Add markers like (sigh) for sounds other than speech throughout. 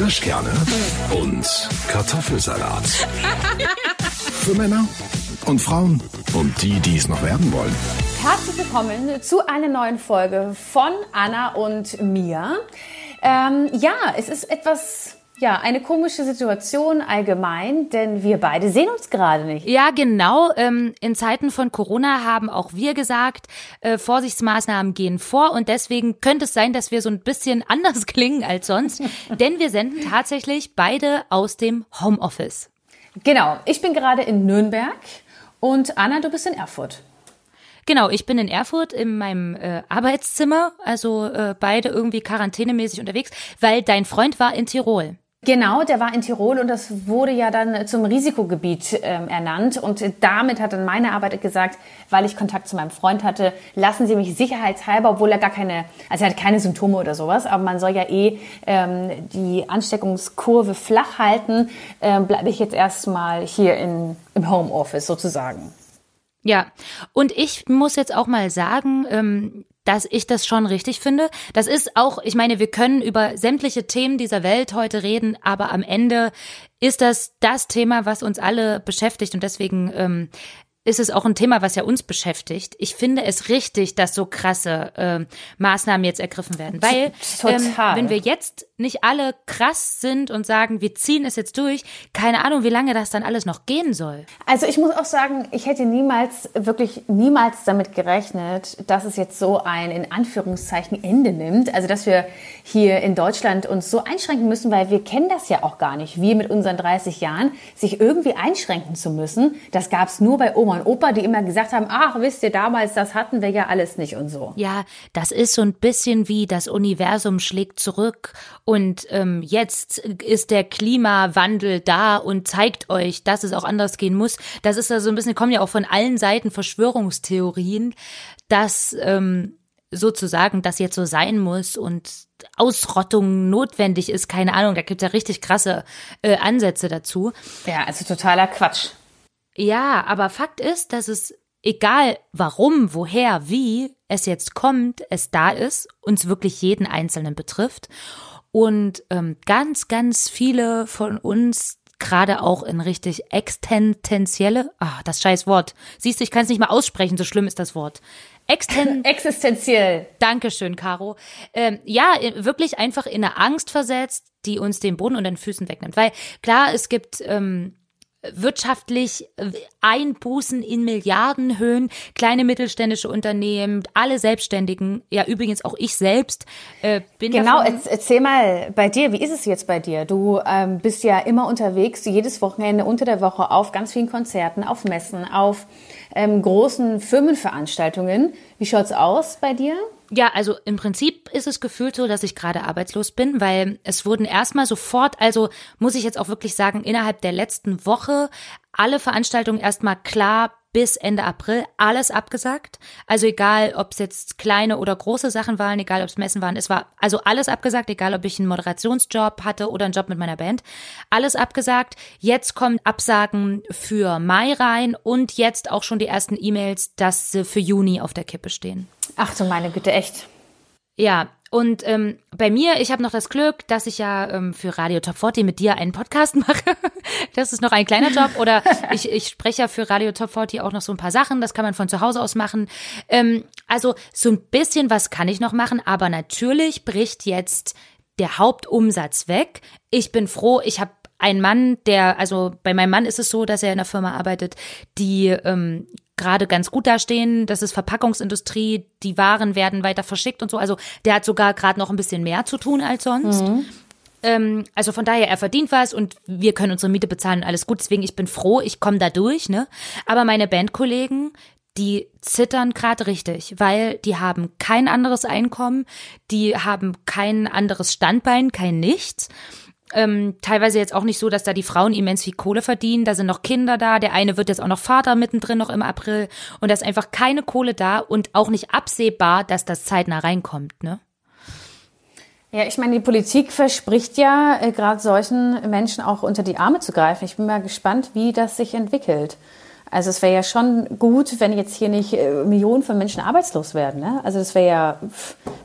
Kirschkerne und Kartoffelsalat. (laughs) Für Männer und Frauen und die, die es noch werden wollen. Herzlich willkommen zu einer neuen Folge von Anna und mir. Ähm, ja, es ist etwas ja, eine komische Situation allgemein, denn wir beide sehen uns gerade nicht. Ja, genau. Ähm, in Zeiten von Corona haben auch wir gesagt, äh, Vorsichtsmaßnahmen gehen vor und deswegen könnte es sein, dass wir so ein bisschen (laughs) anders klingen als sonst, (laughs) denn wir senden tatsächlich beide aus dem Homeoffice. Genau. Ich bin gerade in Nürnberg und Anna, du bist in Erfurt. Genau, ich bin in Erfurt in meinem äh, Arbeitszimmer, also äh, beide irgendwie quarantänemäßig unterwegs, weil dein Freund war in Tirol. Genau, der war in Tirol und das wurde ja dann zum Risikogebiet ähm, ernannt. Und damit hat dann meine Arbeit gesagt, weil ich Kontakt zu meinem Freund hatte, lassen Sie mich sicherheitshalber, obwohl er gar keine, also er hat keine Symptome oder sowas, aber man soll ja eh ähm, die Ansteckungskurve flach halten, ähm, bleibe ich jetzt erstmal hier in, im Homeoffice sozusagen. Ja, und ich muss jetzt auch mal sagen, ähm, dass ich das schon richtig finde. Das ist auch, ich meine, wir können über sämtliche Themen dieser Welt heute reden, aber am Ende ist das das Thema, was uns alle beschäftigt und deswegen ähm, ist es auch ein Thema, was ja uns beschäftigt. Ich finde es richtig, dass so krasse äh, Maßnahmen jetzt ergriffen werden, weil ähm, wenn wir jetzt nicht alle krass sind und sagen, wir ziehen es jetzt durch, keine Ahnung, wie lange das dann alles noch gehen soll. Also ich muss auch sagen, ich hätte niemals, wirklich niemals damit gerechnet, dass es jetzt so ein in Anführungszeichen Ende nimmt. Also dass wir hier in Deutschland uns so einschränken müssen, weil wir kennen das ja auch gar nicht. Wir mit unseren 30 Jahren, sich irgendwie einschränken zu müssen, das gab es nur bei Oma und Opa, die immer gesagt haben, ach, wisst ihr, damals, das hatten wir ja alles nicht und so. Ja, das ist so ein bisschen wie das Universum schlägt zurück und ähm, jetzt ist der Klimawandel da und zeigt euch, dass es auch anders gehen muss. Das ist ja so ein bisschen, kommen ja auch von allen Seiten Verschwörungstheorien, dass ähm, sozusagen das jetzt so sein muss und Ausrottung notwendig ist, keine Ahnung, da gibt's ja richtig krasse äh, Ansätze dazu. Ja, also totaler Quatsch. Ja, aber Fakt ist, dass es egal warum, woher, wie es jetzt kommt, es da ist, uns wirklich jeden Einzelnen betrifft und ähm, ganz, ganz viele von uns gerade auch in richtig existenzielle, ah, das scheiß Wort. Siehst du, ich kann es nicht mal aussprechen, so schlimm ist das Wort. Exten (laughs) Existenziell. Dankeschön, Caro. Ähm, ja, wirklich einfach in eine Angst versetzt, die uns den Boden unter den Füßen wegnimmt. Weil klar, es gibt ähm, wirtschaftlich Einbußen in Milliardenhöhen, kleine mittelständische Unternehmen, alle Selbstständigen, ja übrigens auch ich selbst äh, bin Genau, erzähl mal bei dir, wie ist es jetzt bei dir? Du ähm, bist ja immer unterwegs, jedes Wochenende unter der Woche auf ganz vielen Konzerten, auf Messen, auf ähm, großen Firmenveranstaltungen. Wie schaut's aus bei dir? Ja, also im Prinzip ist es gefühlt so, dass ich gerade arbeitslos bin, weil es wurden erstmal sofort, also muss ich jetzt auch wirklich sagen, innerhalb der letzten Woche alle Veranstaltungen erstmal klar bis Ende April alles abgesagt. Also egal, ob es jetzt kleine oder große Sachen waren, egal ob es Messen waren, es war also alles abgesagt, egal ob ich einen Moderationsjob hatte oder einen Job mit meiner Band. Alles abgesagt. Jetzt kommen Absagen für Mai rein und jetzt auch schon die ersten E-Mails, dass sie für Juni auf der Kippe stehen. Ach du meine Güte, echt. Ja, und ähm, bei mir, ich habe noch das Glück, dass ich ja ähm, für Radio Top 40 mit dir einen Podcast (laughs) mache. das ist noch ein kleiner Job. Oder (laughs) ich, ich spreche ja für Radio Top 40 auch noch so ein paar Sachen. Das kann man von zu Hause aus machen. Ähm, also so ein bisschen was kann ich noch machen. Aber natürlich bricht jetzt der Hauptumsatz weg. Ich bin froh, ich habe einen Mann, der, also bei meinem Mann ist es so, dass er in einer Firma arbeitet, die ähm, gerade ganz gut dastehen. Das ist Verpackungsindustrie, die Waren werden weiter verschickt und so. Also der hat sogar gerade noch ein bisschen mehr zu tun als sonst. Mhm. Ähm, also von daher, er verdient was und wir können unsere Miete bezahlen und alles gut. Deswegen, ich bin froh, ich komme da durch. Ne? Aber meine Bandkollegen, die zittern gerade richtig, weil die haben kein anderes Einkommen, die haben kein anderes Standbein, kein nichts ähm, teilweise jetzt auch nicht so, dass da die Frauen immens viel Kohle verdienen. Da sind noch Kinder da. Der eine wird jetzt auch noch Vater mittendrin noch im April. Und da ist einfach keine Kohle da und auch nicht absehbar, dass das zeitnah reinkommt, ne? Ja, ich meine, die Politik verspricht ja äh, gerade solchen Menschen auch unter die Arme zu greifen. Ich bin mal gespannt, wie das sich entwickelt. Also es wäre ja schon gut, wenn jetzt hier nicht äh, Millionen von Menschen arbeitslos werden. Ne? Also das wäre ja,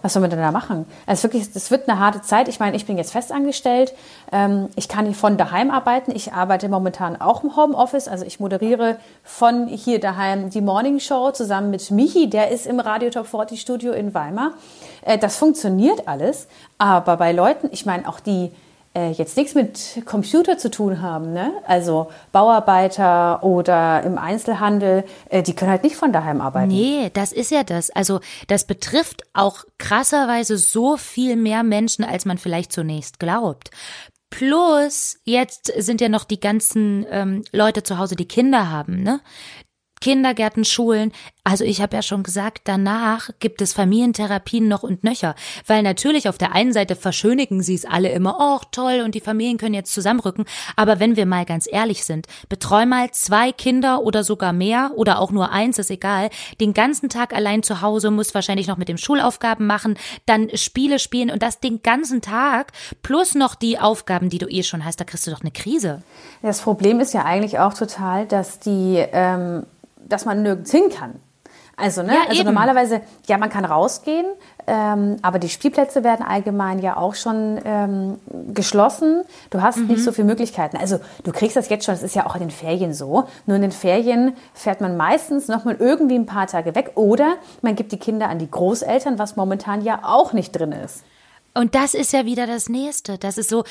was soll man denn da machen? Also wirklich, das wird eine harte Zeit. Ich meine, ich bin jetzt festangestellt. Ähm, ich kann hier von daheim arbeiten. Ich arbeite momentan auch im Homeoffice. Also ich moderiere von hier daheim die Morning Show zusammen mit Michi. Der ist im Radio Top 40 Studio in Weimar. Äh, das funktioniert alles. Aber bei Leuten, ich meine, auch die, äh, jetzt nichts mit Computer zu tun haben, ne? also Bauarbeiter oder im Einzelhandel, äh, die können halt nicht von daheim arbeiten. Nee, das ist ja das. Also das betrifft auch krasserweise so viel mehr Menschen, als man vielleicht zunächst glaubt. Plus, jetzt sind ja noch die ganzen ähm, Leute zu Hause, die Kinder haben, ne? Kindergärten, Schulen. Also ich habe ja schon gesagt, danach gibt es Familientherapien noch und nöcher, weil natürlich auf der einen Seite verschönigen sie es alle immer, oh toll und die Familien können jetzt zusammenrücken, aber wenn wir mal ganz ehrlich sind, betreu mal zwei Kinder oder sogar mehr oder auch nur eins, ist egal, den ganzen Tag allein zu Hause, muss wahrscheinlich noch mit dem Schulaufgaben machen, dann Spiele spielen und das den ganzen Tag plus noch die Aufgaben, die du eh schon hast, da kriegst du doch eine Krise. Das Problem ist ja eigentlich auch total, dass die, ähm, dass man nirgends hin kann. Also, ne? Ja, also eben. normalerweise, ja, man kann rausgehen, ähm, aber die Spielplätze werden allgemein ja auch schon ähm, geschlossen. Du hast nicht so viele Möglichkeiten. Also du kriegst das jetzt schon, das ist ja auch in den Ferien so. Nur in den Ferien fährt man meistens noch mal irgendwie ein paar Tage weg oder man gibt die Kinder an die Großeltern, was momentan ja auch nicht drin ist. Und das ist ja wieder das Nächste. Das ist so,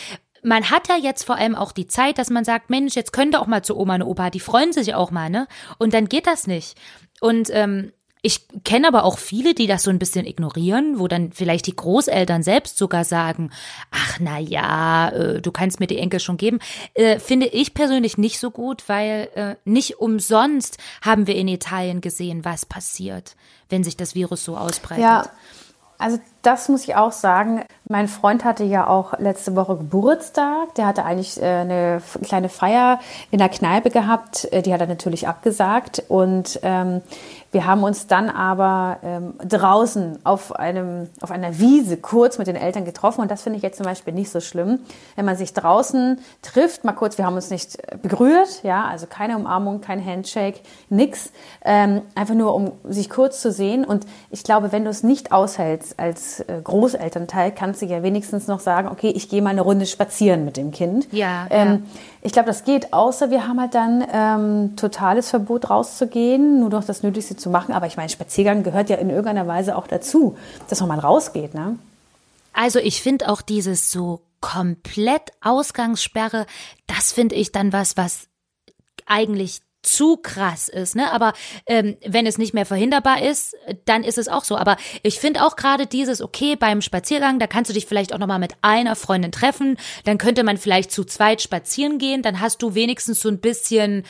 man hat ja jetzt vor allem auch die Zeit, dass man sagt, Mensch, jetzt könnte auch mal zu Oma und Opa, die freuen sich auch mal, ne? Und dann geht das nicht. Und ähm, ich kenne aber auch viele, die das so ein bisschen ignorieren, wo dann vielleicht die Großeltern selbst sogar sagen, ach na ja, äh, du kannst mir die Enkel schon geben. Äh, finde ich persönlich nicht so gut, weil äh, nicht umsonst haben wir in Italien gesehen, was passiert, wenn sich das Virus so ausbreitet. Ja, also das muss ich auch sagen. Mein Freund hatte ja auch letzte Woche Geburtstag. Der hatte eigentlich äh, eine kleine Feier in der Kneipe gehabt. Äh, Die hat er natürlich abgesagt. Und ähm, wir haben uns dann aber ähm, draußen auf, einem, auf einer Wiese kurz mit den Eltern getroffen. Und das finde ich jetzt zum Beispiel nicht so schlimm. Wenn man sich draußen trifft, mal kurz, wir haben uns nicht äh, berührt, ja, also keine Umarmung, kein Handshake, nix. Ähm, einfach nur, um sich kurz zu sehen. Und ich glaube, wenn du es nicht aushältst als äh, Großelternteil, kannst du ja wenigstens noch sagen, okay, ich gehe mal eine Runde spazieren mit dem Kind. Ja, Ähm, ich glaube, das geht, außer wir haben halt dann ähm, totales Verbot rauszugehen, nur noch das Nötigste zu machen. Aber ich meine, Spaziergang gehört ja in irgendeiner Weise auch dazu, dass man mal rausgeht, ne? Also ich finde auch dieses so komplett Ausgangssperre, das finde ich dann was, was eigentlich zu krass ist, ne? Aber ähm, wenn es nicht mehr verhinderbar ist, dann ist es auch so. Aber ich finde auch gerade dieses, okay, beim Spaziergang, da kannst du dich vielleicht auch nochmal mit einer Freundin treffen, dann könnte man vielleicht zu zweit spazieren gehen, dann hast du wenigstens so ein bisschen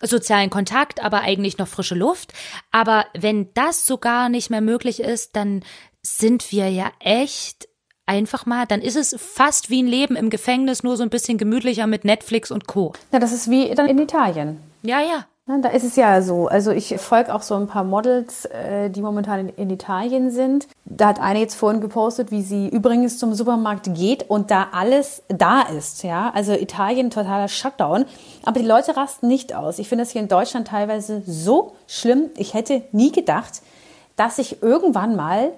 sozialen Kontakt, aber eigentlich noch frische Luft. Aber wenn das sogar nicht mehr möglich ist, dann sind wir ja echt einfach mal, dann ist es fast wie ein Leben im Gefängnis, nur so ein bisschen gemütlicher mit Netflix und Co. Ja, das ist wie dann in Italien. Ja, ja. Ne, Da ist es ja so. Also ich folge auch so ein paar Models, äh, die momentan in, Italien sind. Da hat eine jetzt vorhin gepostet, wie sie übrigens zum Supermarkt geht und da alles da ist. Ja, also Italien totaler Shutdown. Aber die Leute rasten nicht aus. Ich finde das hier in Deutschland teilweise so schlimm. Ich hätte nie gedacht, dass ich irgendwann mal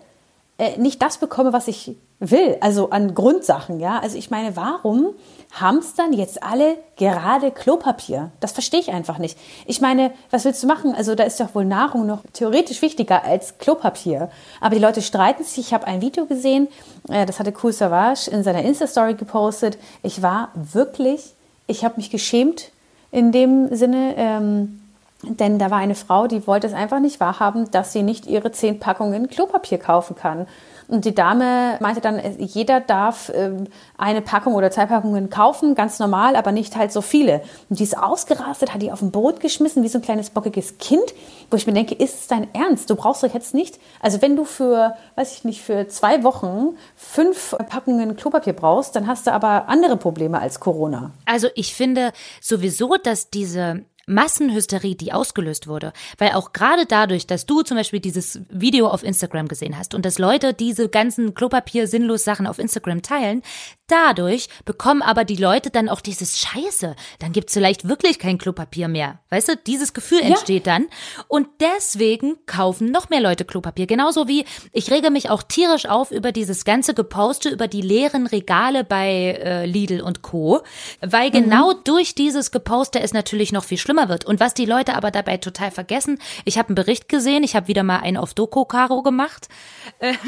äh, nicht das bekomme, was ich will, also an Grundsachen, ja. Also ich meine, warum hamstern jetzt alle gerade Klopapier? Das verstehe ich einfach nicht. Ich meine, was willst du machen? Also da ist doch wohl Nahrung noch theoretisch wichtiger als Klopapier. Aber die Leute streiten sich. Ich habe ein Video gesehen, äh, das hatte Cool Savage in seiner Insta-Story gepostet. Ich war wirklich, ich habe mich geschämt in dem Sinne, ähm, denn da war eine Frau, die wollte es einfach nicht wahrhaben, dass sie nicht ihre zehn Packungen Klopapier kaufen kann. Und die Dame meinte dann, äh, jeder darf ähm, eine Packung oder zwei Packungen kaufen, ganz normal, aber nicht halt so viele. Und die ist ausgerastet, hat die auf den Boot geschmissen, wie so ein kleines bockiges Kind, wo ich mir denke, ist es dein Ernst? Du brauchst doch jetzt nicht, also wenn du für, weiß ich nicht, für zwei Wochen fünf Packungen Klopapier brauchst, dann hast du aber andere Probleme als Corona. Also ich finde sowieso, dass diese Massenhysterie, die ausgelöst wurde. Weil auch gerade dadurch, dass du zum Beispiel dieses Video auf Instagram gesehen hast und dass Leute diese ganzen Klopapier sinnlos Sachen auf Instagram teilen, dadurch bekommen aber die Leute dann auch dieses Scheiße. Dann gibt's vielleicht wirklich kein Klopapier mehr. Weißt du, dieses Gefühl entsteht ja. dann. Und deswegen kaufen noch mehr Leute Klopapier. Genauso wie ich rege mich auch tierisch auf über dieses ganze Geposte, über die leeren Regale bei äh, Lidl und Co. Weil mhm. genau durch dieses Geposte es natürlich noch viel schlimmer wird. Und was die Leute aber dabei total vergessen, ich habe einen Bericht gesehen, ich habe wieder mal einen auf Doku-Karo gemacht.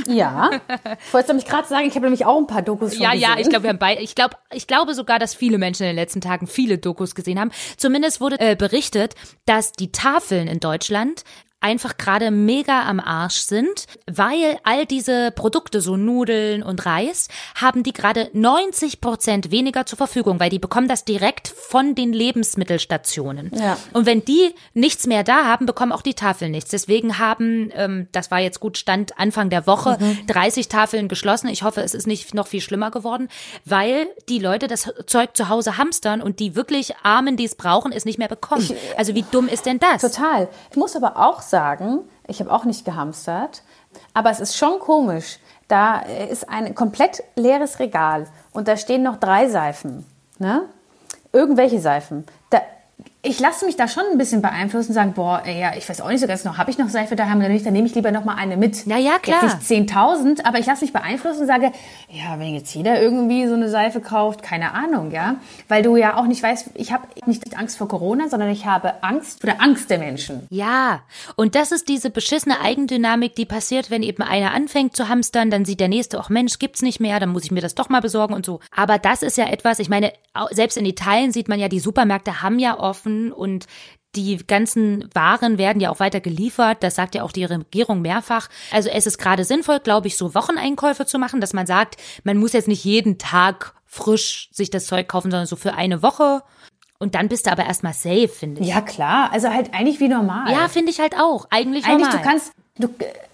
Ja. (laughs) Ich wollte nämlich gerade sagen, ich habe nämlich auch ein paar Dokus schon Ja, gesehen. ja, ich glaube, wir haben beide, ich glaube, ich glaube sogar, dass viele Menschen in den letzten Tagen viele Dokus gesehen haben. Zumindest wurde äh, berichtet, dass die Tafeln in Deutschland einfach gerade mega am Arsch sind, weil all diese Produkte, so Nudeln und Reis, haben die gerade 90 Prozent weniger zur Verfügung, weil die bekommen das direkt von den Lebensmittelstationen. Ja. Und wenn die nichts mehr da haben, bekommen auch die Tafeln nichts. Deswegen haben, ähm, das war jetzt gut Stand Anfang der Woche, mhm. 30 Tafeln geschlossen. Ich hoffe, es ist nicht noch viel schlimmer geworden, weil die Leute das Zeug zu Hause hamstern und die wirklich Armen, die es brauchen, es nicht mehr bekommen. Ich, also wie dumm ist denn das? Total. Ich muss aber auch sagen, ich habe auch nicht gehamstert, aber es ist schon komisch. Da ist ein komplett leeres Regal und da stehen noch drei Seifen. Ne? Irgendwelche Seifen. Da, ich lasse mich da schon ein bisschen beeinflussen und sagen, boah, ey, ja, ich weiß auch nicht so ganz noch, habe ich noch Seife daheim oder nicht, dann nehme ich lieber noch mal eine mit. Na ja, klar. Jetzt nicht 10.000, aber ich lasse mich beeinflussen und sage, ja, wenn jetzt jeder irgendwie so eine Seife kauft, keine Ahnung, ja, weil du ja auch nicht weißt, ich habe nicht Angst vor Corona, sondern ich habe Angst vor der Angst der Menschen. Ja, und das ist diese beschissene Eigendynamik, die passiert, wenn eben einer anfängt zu hamstern, dann sieht der nächste, ach Mensch, gibt's nicht mehr, dann muss ich mir das doch mal besorgen und so. Aber das ist ja etwas, ich meine, selbst in Italien sieht man ja, die Supermärkte haben ja offen und die ganzen Waren werden ja auch weiter geliefert. Das sagt ja auch die Regierung mehrfach. Also es ist gerade sinnvoll, glaube ich, so Wocheneinkäufe zu machen, dass man sagt, man muss jetzt nicht jeden Tag frisch sich das Zeug kaufen, sondern so für eine Woche. Und dann bist du aber erstmal safe, finde ich. Ja, klar. Also halt eigentlich wie normal. Ja, finde ich halt auch. Eigentlich, eigentlich normal. du kannst, du,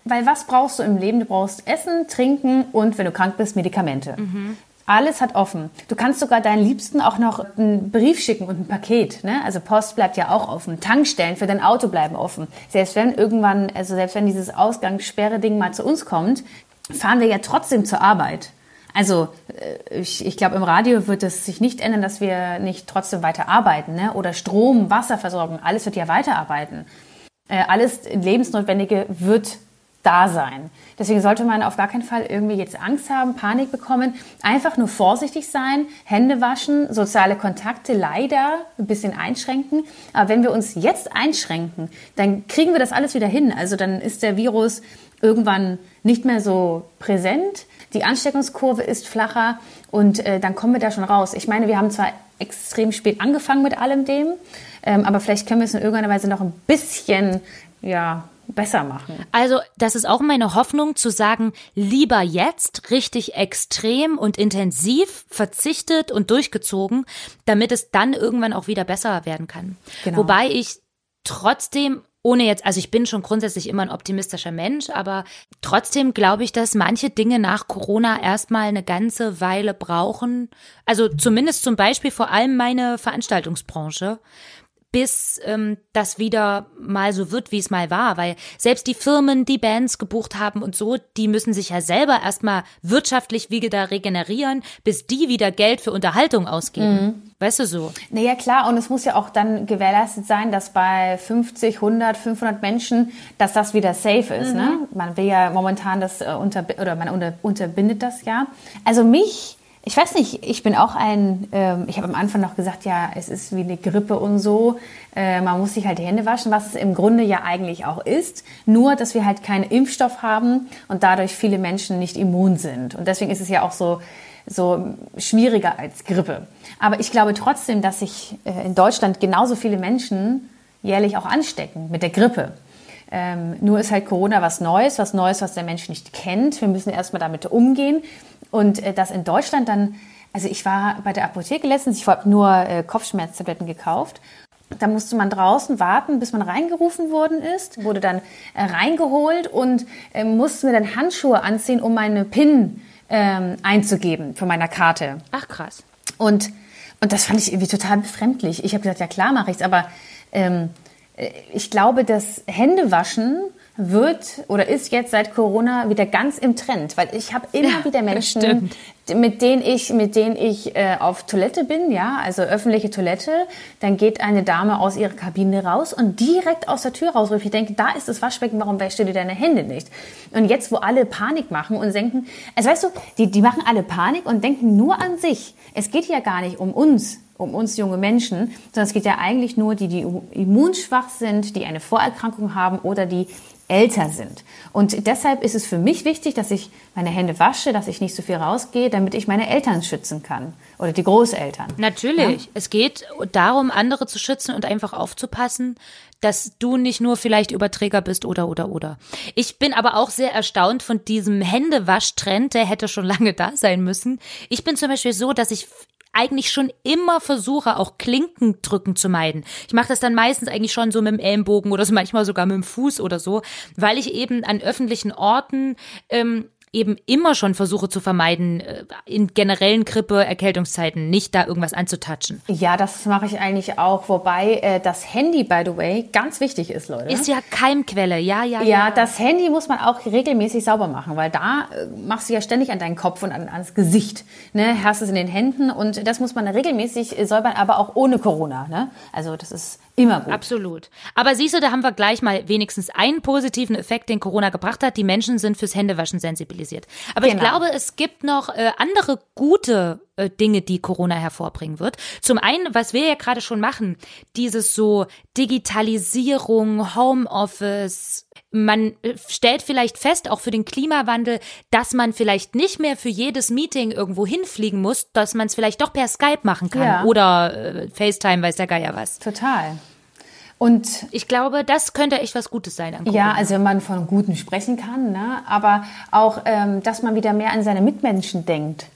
weil was brauchst du im Leben? Du brauchst Essen, Trinken und wenn du krank bist, Medikamente. Mhm. Alles hat offen. Du kannst sogar deinen Liebsten auch noch einen Brief schicken und ein Paket. Ne? Also Post bleibt ja auch offen. Tankstellen für dein Auto bleiben offen. Selbst wenn irgendwann, also selbst wenn dieses Ausgangssperre-Ding mal zu uns kommt, fahren wir ja trotzdem zur Arbeit. Also äh, ich, ich glaube, im Radio wird es sich nicht ändern, dass wir nicht trotzdem weiter arbeiten. Ne? Oder Strom, Wasserversorgung, alles wird ja weiterarbeiten. Äh, alles Lebensnotwendige wird da sein. Deswegen sollte man auf gar keinen Fall irgendwie jetzt Angst haben, Panik bekommen. Einfach nur vorsichtig sein, Hände waschen, soziale Kontakte leider ein bisschen einschränken. Aber wenn wir uns jetzt einschränken, dann kriegen wir das alles wieder hin. Also dann ist der Virus irgendwann nicht mehr so präsent. Die Ansteckungskurve ist flacher und äh, dann kommen wir da schon raus. Ich meine, wir haben zwar extrem spät angefangen mit allem dem, ähm, aber vielleicht können wir es in irgendeiner Weise noch ein bisschen ja, besser machen. Also, das ist auch meine Hoffnung zu sagen, lieber jetzt richtig extrem und intensiv verzichtet und durchgezogen, damit es dann irgendwann auch wieder besser werden kann. Genau. Wobei ich trotzdem ohne jetzt, also ich bin schon grundsätzlich immer ein optimistischer Mensch, aber trotzdem glaube ich, dass manche Dinge nach Corona erstmal eine ganze Weile brauchen. Also zumindest zum Beispiel vor allem meine Veranstaltungsbranche bis ähm, das wieder mal so wird, wie es mal war. Weil selbst die Firmen, die Bands gebucht haben und so, die müssen sich ja selber erstmal wirtschaftlich wieder regenerieren, bis die wieder Geld für Unterhaltung ausgeben. Mhm. Weißt du so? Naja, klar. Und es muss ja auch dann gewährleistet sein, dass bei 50, 100, 500 Menschen, dass das wieder safe ist. Ne? Mhm. Ne? Man will ja momentan das äh, unter, oder man unter, unterbindet das ja. Also mich ich weiß nicht, ich bin auch ein, ähm, ich habe am Anfang noch gesagt, ja, es ist wie eine Grippe und so. Äh, man muss sich halt die Hände waschen, was es im Grunde ja eigentlich auch ist. Nur, dass wir halt keinen Impfstoff haben und dadurch viele Menschen nicht immun sind. Und deswegen ist es ja auch so, so schwieriger als Grippe. Aber ich glaube trotzdem, dass sich äh, in Deutschland genauso viele Menschen jährlich auch anstecken mit der Grippe. Ähm, nur ist halt Corona was Neues, was Neues, was der Mensch nicht kennt. Wir müssen erstmal damit umgehen. Und äh, das in Deutschland dann, also ich war bei der Apotheke letztens, ich habe nur äh, Kopfschmerztabletten gekauft. Da musste man draußen warten, bis man reingerufen worden ist, wurde dann äh, reingeholt und äh, musste mir dann Handschuhe anziehen, um meine PIN ähm, einzugeben von meiner Karte. Ach krass. Und, und das fand ich irgendwie total befremdlich. Ich habe gesagt, ja klar mache ich's, aber ähm, äh, ich glaube, das Händewaschen wird oder ist jetzt seit Corona wieder ganz im Trend, weil ich habe immer ja, wieder Menschen, mit denen ich, mit denen ich äh, auf Toilette bin, ja, also öffentliche Toilette, dann geht eine Dame aus ihrer Kabine raus und direkt aus der Tür raus, ich denke, da ist das Waschbecken, warum wäschst du dir deine Hände nicht? Und jetzt, wo alle Panik machen und denken, also weißt du, die, die machen alle Panik und denken nur an sich. Es geht ja gar nicht um uns, um uns junge Menschen, sondern es geht ja eigentlich nur die, die immunschwach sind, die eine Vorerkrankung haben oder die älter sind. Und deshalb ist es für mich wichtig, dass ich meine Hände wasche, dass ich nicht so viel rausgehe, damit ich meine Eltern schützen kann oder die Großeltern. Natürlich. Ja? Es geht darum, andere zu schützen und einfach aufzupassen, dass du nicht nur vielleicht Überträger bist oder oder oder. Ich bin aber auch sehr erstaunt von diesem Händewaschtrend, der hätte schon (laughs) lange da sein müssen. Ich bin zum Beispiel so, dass ich eigentlich schon immer versuche, auch Klinken drücken zu meiden. Ich mache das dann meistens eigentlich schon so mit dem Ellenbogen oder so (laughs) manchmal sogar mit dem Fuß oder so, weil ich eben an öffentlichen Orten ähm, eben immer schon versuche zu vermeiden, äh, in generellen Grippe, Erkältungszeiten nicht da irgendwas anzutatschen. Ja, das mache ich eigentlich auch. Wobei äh, das Handy, by the way, ganz wichtig ist, Leute. Ist ja Keimquelle, ja, ja, ja. Ja, das Handy muss man auch regelmäßig sauber machen, weil da äh, machst du ja ständig an deinen Kopf und an, ans Gesicht. Ne? Hast es in den Händen und das muss man regelmäßig säubern, aber auch ohne Corona. Ne? Also das ist Immer gut. Absolut. Aber siehst du, da haben wir gleich mal wenigstens einen positiven Effekt, den Corona gebracht hat. Die Menschen sind fürs Händewaschen sensibilisiert. Aber genau. ich glaube, es gibt noch äh, andere gute äh, Dinge, die Corona hervorbringen wird. Zum einen, was wir ja gerade schon machen, dieses so Digitalisierung, Homeoffice. Man äh, stellt vielleicht fest, auch für den Klimawandel, dass man vielleicht nicht mehr für jedes Meeting irgendwo hinfliegen muss, dass man es vielleicht doch per Skype machen kann ja. oder äh, FaceTime, weiß der Geier was. Total. Und ich glaube, das könnte echt was Gutes sein. Ja, also wenn man von Guten sprechen kann, ne? aber auch, ähm, dass man wieder mehr an seine Mitmenschen denkt.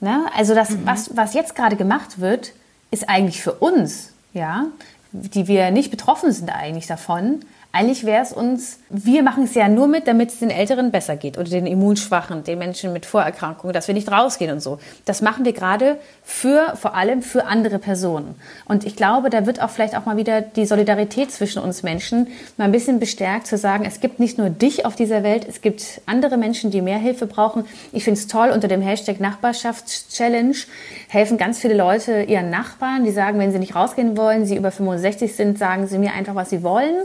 Ne? Also das, mhm. was, was jetzt gerade gemacht wird, ist eigentlich für uns, ja, die wir nicht betroffen sind eigentlich davon, eigentlich wäre es uns, wir machen es ja nur mit, damit es den Älteren besser geht oder den Immunschwachen, den Menschen mit Vorerkrankungen, dass wir nicht rausgehen und so. Das machen wir gerade für, vor allem für andere Personen. Und ich glaube, da wird auch vielleicht auch mal wieder die Solidarität zwischen uns Menschen mal ein bisschen bestärkt, zu sagen, es gibt nicht nur dich auf dieser Welt, es gibt andere Menschen, die mehr Hilfe brauchen. Ich finde es toll, unter dem Hashtag Nachbarschaftschallenge helfen ganz viele Leute ihren Nachbarn, die sagen, wenn sie nicht rausgehen wollen, sie über 65 sind, sagen sie mir einfach, was sie wollen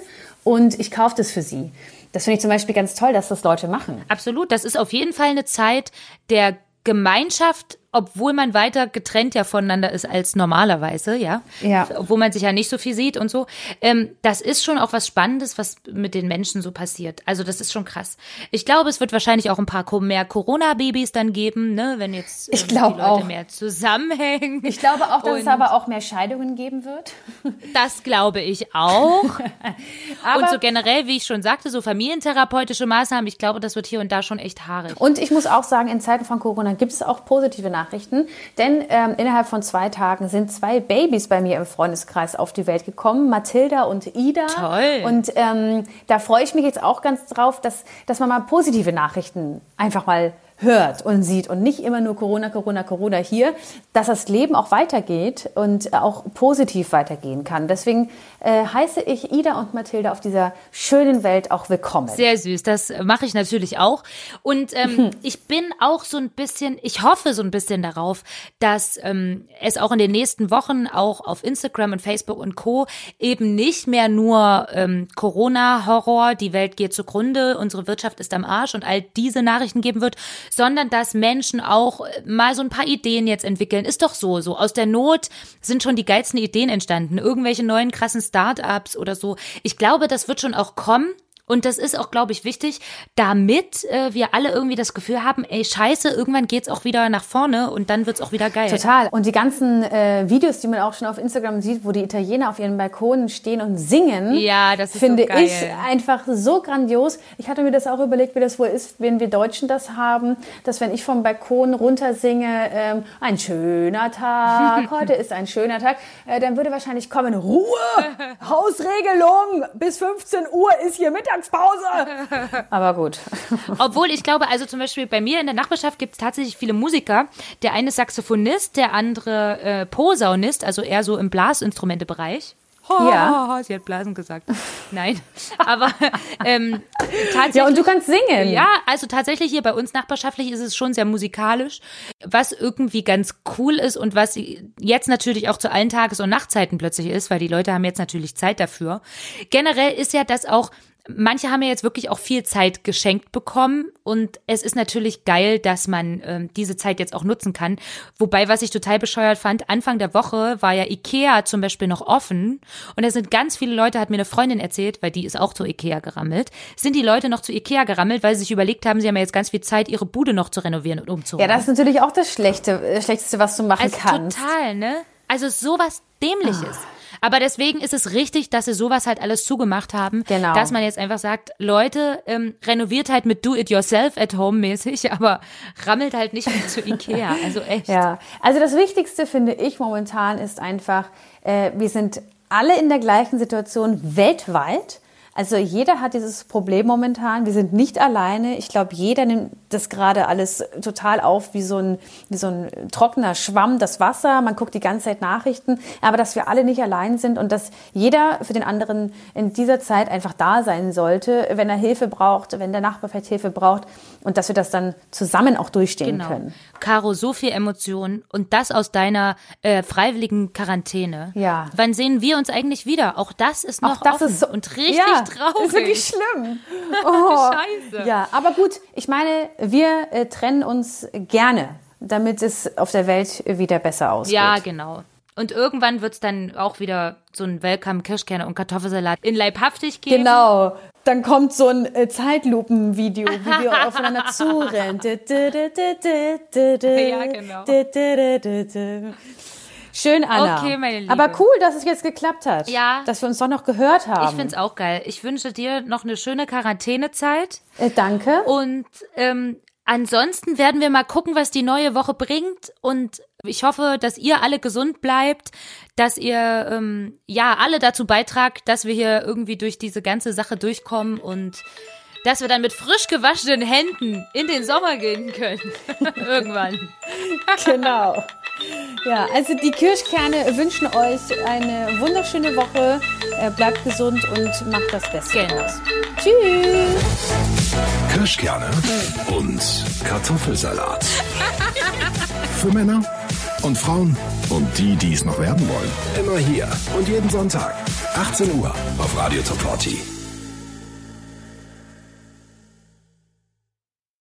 und ich kaufe das für sie. Das finde ich zum Beispiel ganz toll, dass das Leute machen. Absolut. Das ist auf jeden Fall eine Zeit der Gemeinschaft obwohl man weiter getrennt ja voneinander ist als normalerweise, ja. Ja. Obwohl man sich ja nicht so viel sieht und so. Ähm, das ist schon auch was Spannendes, was mit den Menschen so passiert. Also das ist schon krass. Ich glaube, es wird wahrscheinlich auch ein paar mehr Corona-Babys dann geben, ne, wenn jetzt ich die Leute auch. mehr zusammenhängen. Ich glaube auch, dass und es aber auch mehr Scheidungen geben wird. Das glaube ich auch. (laughs) und so generell, wie ich schon sagte, so familientherapeutische Maßnahmen, ich glaube, das wird hier und da schon echt haarig. Und ich muss auch sagen, in Zeiten von Corona gibt es auch positive Nachrichten. Nachrichten, denn ähm, innerhalb von zwei Tagen sind zwei Babys bei mir im Freundeskreis auf die Welt gekommen, Mathilda und Ida. Toll. Und ähm, da freue ich mich jetzt auch ganz drauf, dass, dass man mal positive Nachrichten einfach mal hört und sieht und nicht immer nur Corona, Corona, Corona hier, dass das Leben auch weitergeht und auch positiv weitergehen kann. Deswegen äh, heiße ich Ida und Mathilda auf dieser schönen Welt auch willkommen. Sehr süß, das mache ich natürlich auch. Und ähm, (laughs) ich bin auch so ein bisschen, ich hoffe so ein bisschen darauf, dass ähm, es auch in den nächsten Wochen auch auf Instagram und Facebook und Co. eben nicht mehr nur ähm, Corona-Horror, die Welt geht zugrunde, unsere Wirtschaft ist am Arsch und all diese Nachrichten geben wird, sondern dass Menschen auch mal so ein paar Ideen jetzt entwickeln. Ist doch so, so aus der Not sind schon die geilsten Ideen entstanden, irgendwelche neuen krassen Startups oder so. Ich glaube, das wird schon auch kommen. Und das ist auch, glaube ich, wichtig, damit äh, wir alle irgendwie das Gefühl haben, ey, scheiße, irgendwann geht's auch wieder nach vorne und dann wird's auch wieder geil. Total. Und die ganzen äh, Videos, die man auch schon auf Instagram sieht, wo die Italiener auf ihren Balkonen stehen und singen, ja, das ist finde so ich einfach so grandios. Ich hatte mir das auch überlegt, wie das wohl ist, wenn wir Deutschen das haben, dass wenn ich vom Balkon runter singe, ähm, ein schöner Tag, (laughs) heute ist ein schöner Tag, äh, dann würde wahrscheinlich kommen, Ruhe, (laughs) Hausregelung, bis 15 Uhr ist hier Mittag Mittagspause. (laughs) Aber gut. Obwohl ich glaube, also zum Beispiel bei mir in der Nachbarschaft gibt es tatsächlich viele Musiker. Der eine ist Saxophonist, der andere äh, Posaunist, also eher so im Blasinstrumentebereich. ja. sie hat Blasen gesagt. (laughs) Nein, aber ähm, tatsächlich. Ja, und du kannst singen. Ja, also tatsächlich hier bei uns nachbarschaftlich ist es schon sehr musikalisch, was irgendwie ganz cool ist und was jetzt natürlich auch zu allen Tages- und Nachtzeiten plötzlich ist, weil die Leute haben jetzt natürlich Zeit dafür. Generell ist ja das auch Manche haben ja jetzt wirklich auch viel Zeit geschenkt bekommen und es ist natürlich geil, dass man ähm, diese Zeit jetzt auch nutzen kann. Wobei, was ich total bescheuert fand, Anfang der Woche war ja Ikea zum Beispiel noch offen und da sind ganz viele Leute, hat mir eine Freundin erzählt, weil die ist auch zu Ikea gerammelt, sind die Leute noch zu Ikea gerammelt, weil sie sich überlegt haben, sie haben ja jetzt ganz viel Zeit, ihre Bude noch zu renovieren und umzuräumen. Ja, das ist natürlich auch das Schlechte, äh, Schlechteste, was du machen also kannst. Total, ne? Also sowas Dämliches. Ah. Aber deswegen ist es richtig, dass sie sowas halt alles zugemacht haben. Genau. Dass man jetzt einfach sagt, Leute, ähm, renoviert halt mit Do-it-yourself at home mäßig, (laughs) aber rammelt halt nicht mit zu Ikea. Also echt. Ja, also das Wichtigste finde ich momentan ist einfach, äh, wir sind alle in der gleichen Situation weltweit. Also jeder hat dieses Problem momentan. Wir sind nicht alleine. Ich glaube, jeder nimmt das gerade alles total auf wie so, ein, wie so ein trockener Schwamm, das Wasser. Man guckt die ganze Zeit Nachrichten. Aber dass wir alle nicht allein sind und dass jeder für den anderen in dieser Zeit einfach da sein sollte, wenn er Hilfe braucht, wenn der Nachbar vielleicht Hilfe braucht und dass wir das dann zusammen auch durchstehen genau. können. Caro, so viel Emotionen und das aus deiner äh, freiwilligen Quarantäne. Ja. Wann sehen wir uns eigentlich wieder? Auch das ist noch auch das offen ist so, und richtig ja, traurig. Ist wirklich schlimm. (laughs) Oh. Scheiße. Ja, aber gut, ich meine, wir äh, trennen uns gerne, damit es auf der Welt wieder besser aussieht. Ja, genau. Und irgendwann wird es dann auch wieder so ein Welcome Kirschkerne und Kartoffelsalat in leibhaftig geben. Genau. Dann kommt so ein äh, Zeitlupenvideo, wie wir (laughs) aufeinander zurennen. ja, genau. Schön, Anna. Okay, meine Liebe. Aber cool, dass es jetzt geklappt hat. Ja. Dass wir uns doch noch gehört haben. Ich find's auch geil. Ich wünsche dir noch eine schöne Quarantänezeit. Äh, danke. Und ähm, ansonsten werden wir mal gucken, was die neue Woche bringt. Und ich hoffe, dass ihr alle gesund bleibt, dass ihr ähm, ja alle dazu beitragt, dass wir hier irgendwie durch diese ganze Sache durchkommen und dass wir dann mit frisch gewaschenen Händen in den Sommer gehen können. (laughs) Irgendwann. genau. Ja, also die Kirschkerne wünschen euch eine wunderschöne Woche. Äh, bleibt gesund und macht das Beste genau. aus. Tschüss. Kirschkerne und Kartoffelsalat. Für Männer und Frauen und die, die es noch werden wollen. Immer hier und jeden Sonntag. 18 Uhr auf Radio Top 40.